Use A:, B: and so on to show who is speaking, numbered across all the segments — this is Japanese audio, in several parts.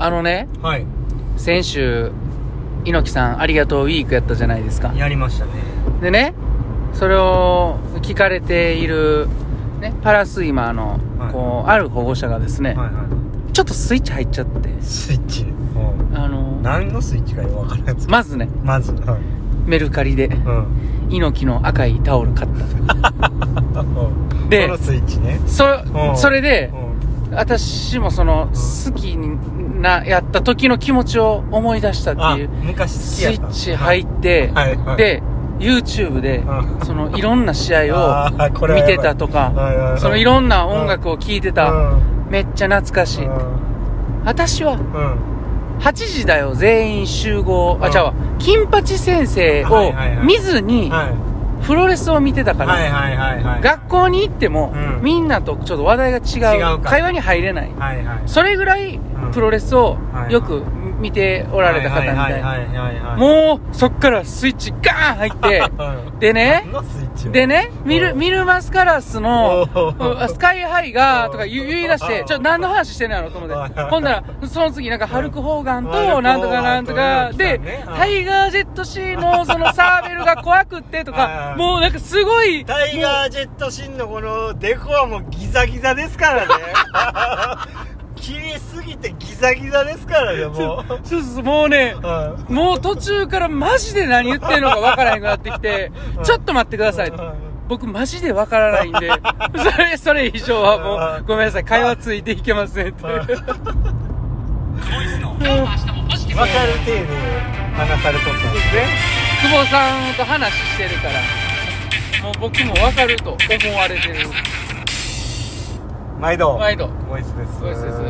A: あのね、
B: はい。
A: 先週、猪木さんありがとうウィークやったじゃないですか。
B: やりましたね。
A: でね、それを聞かれている、ね、パラスイマーの、
B: はい。
A: こう、ある保護者がですね、
B: はいは
A: ちょっとスイッチ入っちゃって、
B: いスイッチ。
A: あの、
B: 何のスイッチかよくわからないです
A: まずね、
B: まずはい
A: メルカリで、
B: うん。
A: 猪木の赤いタオル買った。で
B: このスイッチね。
A: そ
B: うん。
A: それで
B: う、ん。
A: 私もその、好きな、やった時の気持ちを思い出したって
B: あ
A: いう、
B: 昔好
A: スイッチ入って、
B: はい。はい。
A: で、YouTube で
B: う、ん。
A: その、いろんな試合を見てたとか、そのいろんな音楽を聴いてた、
B: うん。
A: めっちゃ懐かしい。私は、
B: うん。うん
A: 8時だよ、全員集合、あ、
B: うん。
A: ちゃうわ、金八先生を見ずに、
B: はい。
A: プロレスを見てたから、学校に行っても、
B: うん。
A: みんなとちょっと話題が違う。会話に入れない。それぐらい
B: ん
A: プロレスを
B: はい。
A: よく見ておられた方みたいな。もうそっからスイッチガーン入って。
B: うん
A: でねでね。ミル
B: う。ん
A: ミルマスカラスのスカイハイがとか言い出してちょ何の話してんのやろと思って。ほんならその次なんかハルク・ホーガンとなんとかなんとか。でタイガー・ジェット・シーのそのサーベルが怖くってとかもうなんかすごい
B: タイガージェットシンのこのデコはもうギザギザですからね 切りすぎてギザギザですからねもう。
A: そうそうそうもうね
B: うん
A: もう途中からマジで何言ってんのかわからへんくなってきて
B: うん、
A: ちょっと待ってください。僕マジでわからないんで、それ、それ以上はもう、ごめんなさい、会話ついていけませんって。
B: 分かる体で話されとったんですね。
A: 久保さんと話してるから、もう僕もわかると思われてる。
B: 毎度
A: 毎度。
B: ボイスです。
A: ボイスです。
B: お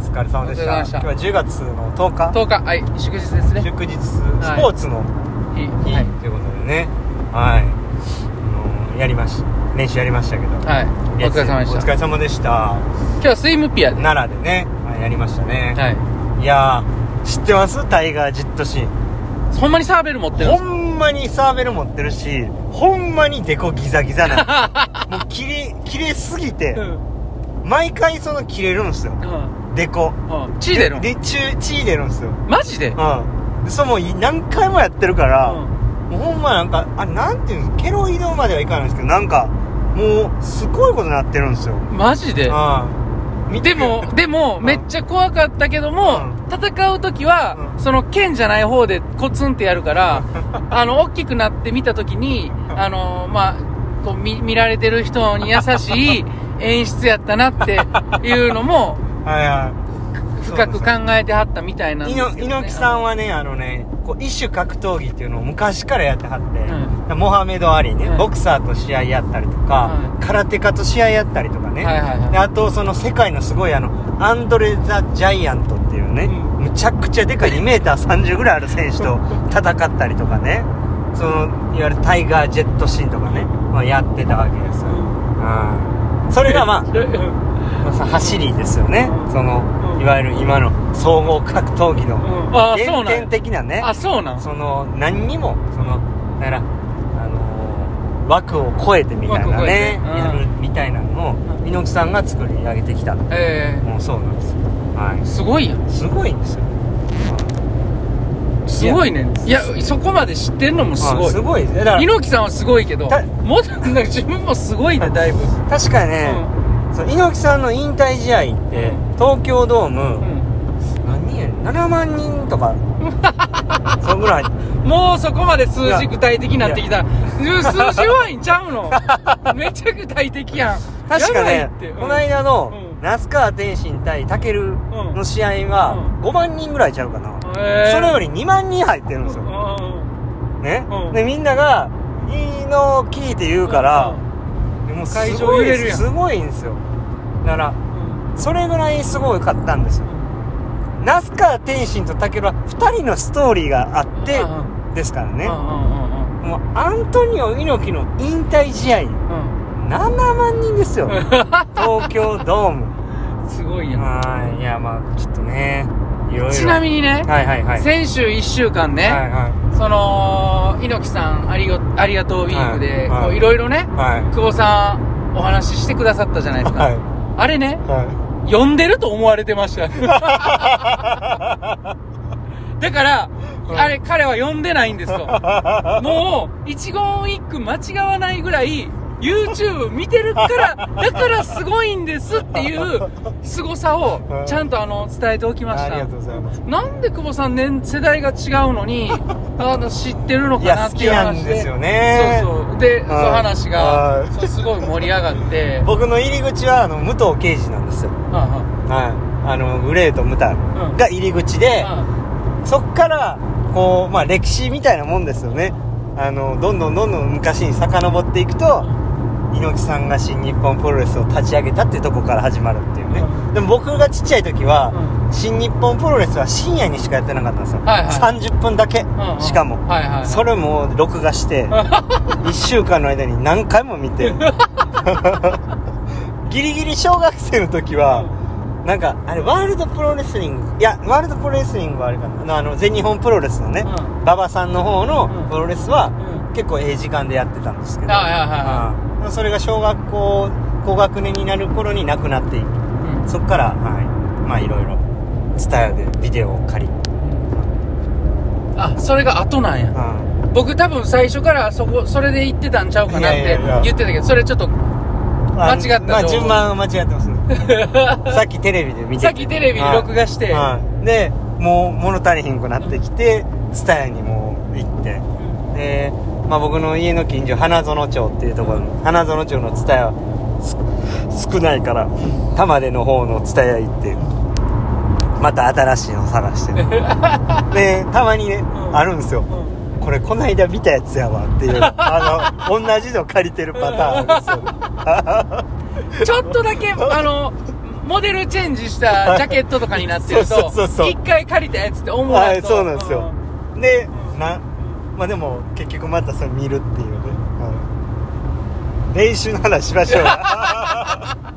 B: 疲れ様でした。今日は10月の10日
A: ？10日、はい、祝日ですね。
B: 祝日。スポーツの
A: 日。
B: 日、
A: はい。
B: ということでね。はい、あのやりまし練習やりましたけど。
A: はい。お疲れ様でした。
B: お疲れ様でした。
A: 今日はスイムピア。で。
B: 奈良でね、はいやりましたね、
A: はい。
B: い、やー知ってます？タイガー・ジェットシーン。
A: ほんまにサーベル持ってるんで
B: ほ
A: すか？
B: んまにサーベル持ってるしほんまにデコギザギザなの もう切れ切れすぎて、
A: うん。
B: 毎回その切れるんですよ。
A: うん。
B: デコ。
A: うん。血出るん？
B: で血血出るんですよ。
A: マジで？
B: うんでそれもうい何回もやってるから、
A: うん
B: もうほんまなんかあなんていうんですケロイドまではいかないんですけどなんかもうすごいことになってるんですよ。
A: マジで？
B: うん見て
A: でも、でも、
B: ん
A: めっちゃ怖かったけども、
B: う
A: 戦う時は、
B: うん
A: その剣じゃない方でコツンってやるから、あの、大きくなって見た時に、あの、まあ、こう見、見られてる人に優しい演出やったなっていうのも、
B: はいはい。
A: 深く考えてはったみたいなんですけど、ね。
B: 猪木さんはねあのねこう一種格闘技っていうのを昔からやってはって、
A: う
B: モハメド・アリね、
A: はい。
B: ボクサーと試合やったりとか、
A: は
B: 空手家と試合やったりとかね、
A: はいはいはい。
B: であとその世界のすごいあのアンドレ・ザ・ジャイアントっていうね、
A: う
B: むちゃくちゃでかい 2m30 ぐらいある選手と 戦ったりとかね。そのいわゆるタイガー・ジェットシーンとかね、まあ、やってたわけですよ、うん、それが まあ走りですよね。
A: うん
B: その
A: うん。
B: いわゆる今の総合格闘技の原点的なね。
A: あ、そうなん。
B: その何にもそのだからあのー枠を超えてみたいなね
A: てうん
B: やるみたいなのを
A: うん。
B: 猪木さんが作り上げてきたも
A: え
B: うそうなんですよ。は
A: ー、すごいやん。
B: いすごいんですよ
A: すごいね。いや、そこまで知ってんのもすごい。
B: あす。ごい。だから。
A: 猪木さんはすごいけど
B: た、
A: もっとなんか自分もすごいね、だいぶ。
B: 確かにね、猪木さんの引退試合って東京ドーム、何人やねん7万人とか。そんぐらい。
A: もうそこまで数字具体的になってきた。数字弱いんちゃうの？めっちゃ具体的やん。
B: 確かねこの間の
A: うん。
B: 那須川天心対武の試合は
A: う
B: 5万人ぐらいちゃうかな、それより2万人入ってるんですよ、
A: う
B: ね、
A: うん。
B: でみんなが「いいの聞いて言うから、でもす
A: 会場
B: ごい
A: 揺れるやん。
B: すごいんですよ。だから
A: ん。
B: それぐらいすごかったんですよ。那須川天心と武は2人のストーリーがあって
A: うん
B: ですからね。もうアントニオ猪木の引退試合。
A: うん。
B: 7万人ですよ。東京ドーム。
A: うんすごいやん。
B: はい。いやまあちょっとねいろいろ。
A: ちなみにね、
B: はいはいはい。
A: 先週1週間ね、
B: はいは
A: その、猪木さんありがありがとうウィークで、
B: はいはい。
A: いろいろね、
B: いはい。
A: 久保さんお話ししてくださったじゃないですか。
B: はい。
A: あれね、
B: は
A: 読んでると思われてました。だから、
B: うん
A: あれ、彼は読んでないんですと。もう、一言一句間違わないぐらい、YouTube 見てるから、だからすごいんですっていう凄さを
B: うん。
A: ちゃんとあの伝えておきました。
B: ありがと。うございます。
A: なんで久保さん年世代が違うのに、あの知ってるのかなっていう
B: いや好
A: 話
B: きなんですよね。
A: そうそう。で、その話がすごい盛り上がって、
B: 僕の入り口はあの武藤敬司なんですよ。
A: は
B: はい。あのグレーとムタ
A: うん
B: が入り口で、
A: いは
B: そっからこうまあ歴史みたいなもんですよね。あのどんどんどんどん昔に遡っていくと猪木さんが新日本プロレスを立ち上げたっていうところから始まるっていうね、
A: うん。
B: でも僕がちっちゃい時は、
A: う
B: 新日本プロレスは深夜にしかやってなかったんですよ、
A: はいはい。
B: 30分だけ、
A: いうんうん。
B: しかも、
A: はいはい。
B: それも録画して 1週間の間に何回も見て。ギリギリ小学生の時はなんかあれワールドプロレスリングいやワールドプロレスリングはあれかな。あの全日本プロレスのね
A: うん。
B: 馬場さんの方の
A: うん。
B: プロレスは
A: うん。
B: 結構ええ時間でやってたんですけど。
A: はいはいはいは
B: うんそれが小学校高学年になる頃になくなっていく。
A: うん。
B: そっからはい。まあいろいろツタヤでビデオを借り。
A: あ、それが後なんや。
B: うん
A: 僕多分最初からそこ、それで言ってたんちゃうかなって言ってたけど、それちょっと、間違った
B: まあ順番は間違ってます。ね さっきテレビで見てて。
A: さっきテレビに録画して、
B: はい。でもう物足りひんくなってきて蔦屋にもう行って。で、まあ、僕の家の近所花園町っていうところの花園町の蔦屋少ないから。玉出の方の蔦屋行ってまた新しいの探してね。でたまにね、
A: うん。
B: あるんですよ。
A: うん。
B: これこないだ見たやつやわっていうあの同じの借りてるパターンですよ。ね
A: ちょっとだけ、あの、モデルチェンジしたジャケットとかになってると一回借りたやつって思う
B: はい
A: と
B: そうなんですよ。で
A: うん。
B: なまあでも結局またそれ見るっていうね、はい。練習の話しましょう。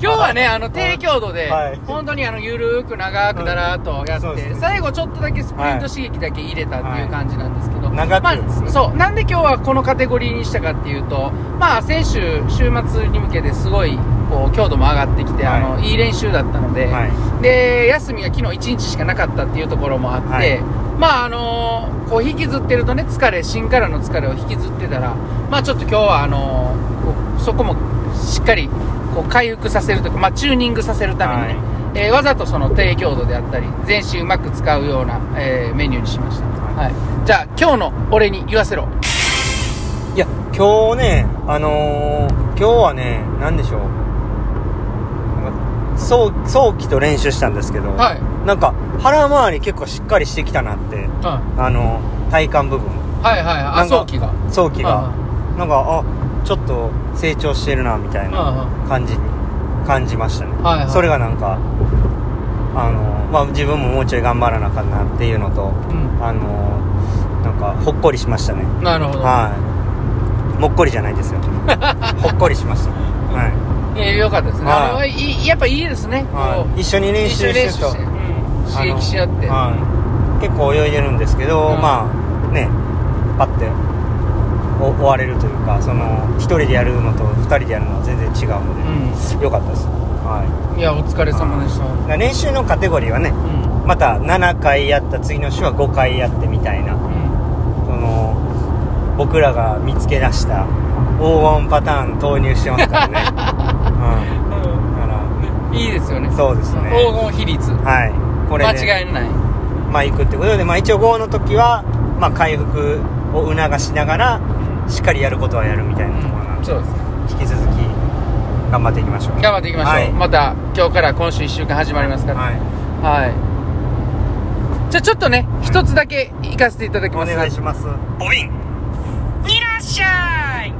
A: 今日はね、あの、低強度で、
B: はい。
A: 本当にあの、ゆるーく長くだらーっとやって、最後ちょっとだけスプリント刺激だけ入れたっていう感じなんですけど、まあ、そう、なんで今日はこのカテゴリーにしたかっていうと、まあ、先週、週末に向けてすごい、こう、強度も上がってきて、
B: はい。
A: あの、いい練習だったので、
B: はい。
A: で、休みが昨日1日しかなかったっていうところもあって、
B: はい。
A: まああのこう引きずってるとね疲れ芯からの疲れを引きずってたらまあちょっと今日はあのそこもしっかりこう回復させるとか、まあ、チューニングさせるためにね、
B: はい。
A: えーわざとその低強度であったり全身うまく使うような、えーメニューにしました、
B: は
A: はい。いじゃあ今日の俺に言わせろ。
B: いや今日ねあのー今日はね何でしょう早早期と練習したんですけど、
A: はい。
B: なんか腹回り結構しっかりしてきたなって
A: は
B: あの体幹部分。
A: いはいはい。あ
B: なんか
A: 早期が。
B: 早期が。
A: は
B: なんかあちょっと成長してるなみたいな
A: は
B: 感じに感じましたね、
A: はいはい。
B: それがなんかあの、まあ、自分ももうちょい頑張らなあかんなっていうのと
A: うん。
B: あのなんかほっこりしましたね。
A: なるほど、
B: はい。もっこりじゃないですよ。ほっこりしました。はい
A: えかったですね、
B: はい。
A: あのいいやっぱいいですね、こ
B: はい、一緒に
A: う
B: 練習して。ると
A: 刺激し合って、
B: はい、結構泳いでるんですけど、
A: うん。
B: まあねパッてお終われるというかその一人でやるのと二人でやるのは全然違うので、よかったです、はい。
A: いやお疲れ様でした、
B: だから練習のカテゴリーはね
A: うん。
B: また7回やった次の週は5回やってみたいな
A: うん。
B: その僕らが見つけ出した黄金パターン投入してますからね、うん、だか
A: いいですよね
B: らそうですね。
A: 黄金比率。
B: はい。これ
A: 間
B: で
A: 違いのない。
B: まあ行くってことで、まあ、一応5の時は、まあ、回復を促しながらしっかりやることはやるみたいなところなので、
A: そうです
B: 引き続き頑張っていきましょう。
A: 頑張っていきましょう、
B: はい。
A: また今日から今週1週間始まりますから。
B: はい。
A: はい、じゃあちょっとね一つだけ行かせていただき
B: お
A: ます。
B: 願いします。おいん
A: いらっしゃい。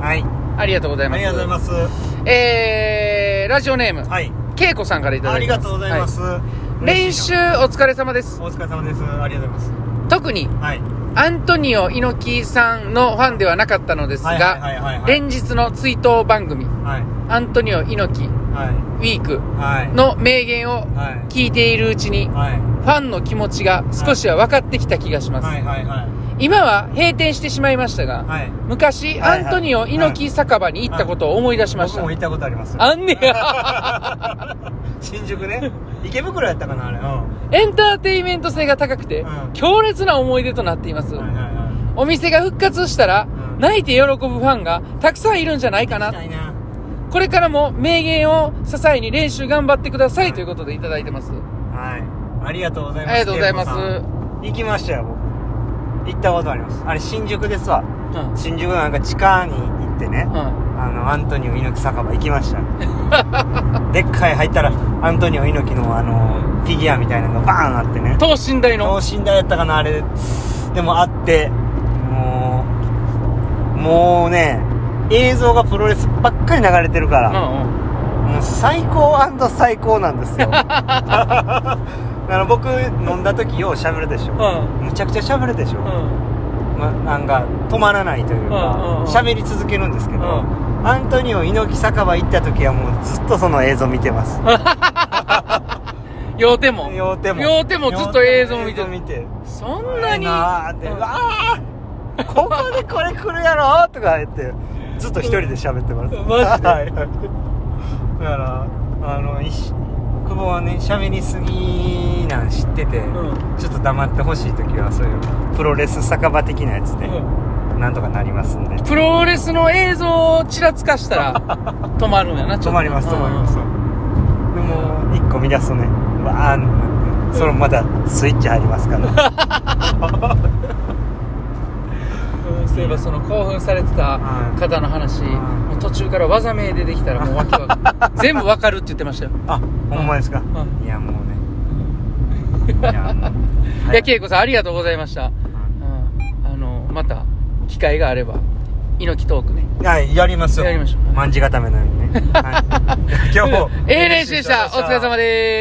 B: はい。
A: ありがとうございます。
B: ありがとうございます
A: えー、ラジオネーム、
B: はい。
A: けいこさんからいただ
B: あり
A: きます。
B: がとうございます、
A: は
B: 嬉
A: 練習お疲れ様です。
B: お疲れ様です。ありがとうございま
A: 特に
B: すはい。
A: アントニオ猪木さんのファンではなかったのですが、連日の追悼番組
B: はい。
A: アントニオ猪木ウ
B: はい。
A: ィーク
B: はい。
A: の名言を
B: はい。
A: 聞いているうちに、
B: はい。
A: ファンの気持ちが少しは分かってきた気がします。今は閉店してしまいましたが、
B: はい。
A: 昔、
B: はいはい。
A: アントニオ猪木酒場に行ったことを思い出しました。
B: 僕も行ったことあります
A: あんねや。
B: 新宿ね。池袋やったかなあれ。うん。
A: エンターテインメント性が高くて、
B: うん。
A: 強烈な思い出となっています。
B: はいはいはい。
A: お店が復活したら、
B: うん。
A: 泣いて喜ぶファンがたくさんいるんじゃないかな。
B: 行きたいな。
A: これからも名言を支えに練習頑張ってくださいということでいただいてます。
B: はい。ありがとうございます。
A: ありがとうございます。
B: 行きましたよ僕行ったことありますあれ新宿ですわ
A: うん。
B: 新宿のなんか地下に行ってね
A: うん。
B: あのアントニオ猪木酒場行きました でっかい入ったらアントニオ猪木のあのフィギュアみたいなのがバーンあってね
A: 等身大の？
B: 等身大やったかなあれでもあってもうもうね映像がプロレスばっかり流れてるから、
A: うんうん。
B: もう最高最高なんですよ あの僕飲んだ時よう喋るでしょ、
A: うん。
B: むちゃくちゃ喋るでしょ、
A: うん。
B: ま、なんか止まらないという
A: うんうん
B: か
A: うん。
B: 喋、り続けるんですけど、
A: う
B: アントニオ猪木酒場行った時はもうずっとその映像見てます。
A: 両手も。
B: 両手も。
A: 両手もずっと映像見て。
B: 見て。
A: そんなに。
B: なーって、
A: うん
B: うわー。ここでこれ来るやろとか言ってずっと一人で喋ってます、
A: マジで。
B: だからあの久保はね喋りすぎなん知ってて、
A: うん。
B: ちょっと黙ってほしい時はそういうプロレス酒場的なやつで、
A: うん。
B: なんとかなりますんで。
A: プロレスの映像をちらつかしたら 止まるんやな、ちょっと。
B: 止まります止まります、でも一個見出すとねわーんなってそのまたスイッチ入りますから。
A: うんそういえばその興奮されてた方の話、
B: はい。
A: もう途中から技名出てきたらもうわけわかん全部わかるって言ってましたよ。
B: あほんまですか、
A: うん。
B: いやもうねいやもう
A: いや、恵子さんありがとうございました。うん、あの、また、機会があれば、猪木トークね。
B: はい、やりますよ。
A: やりましょう
B: 卍固めのようにね。はい、今日も。
A: ええ練習でした。お疲れ様です。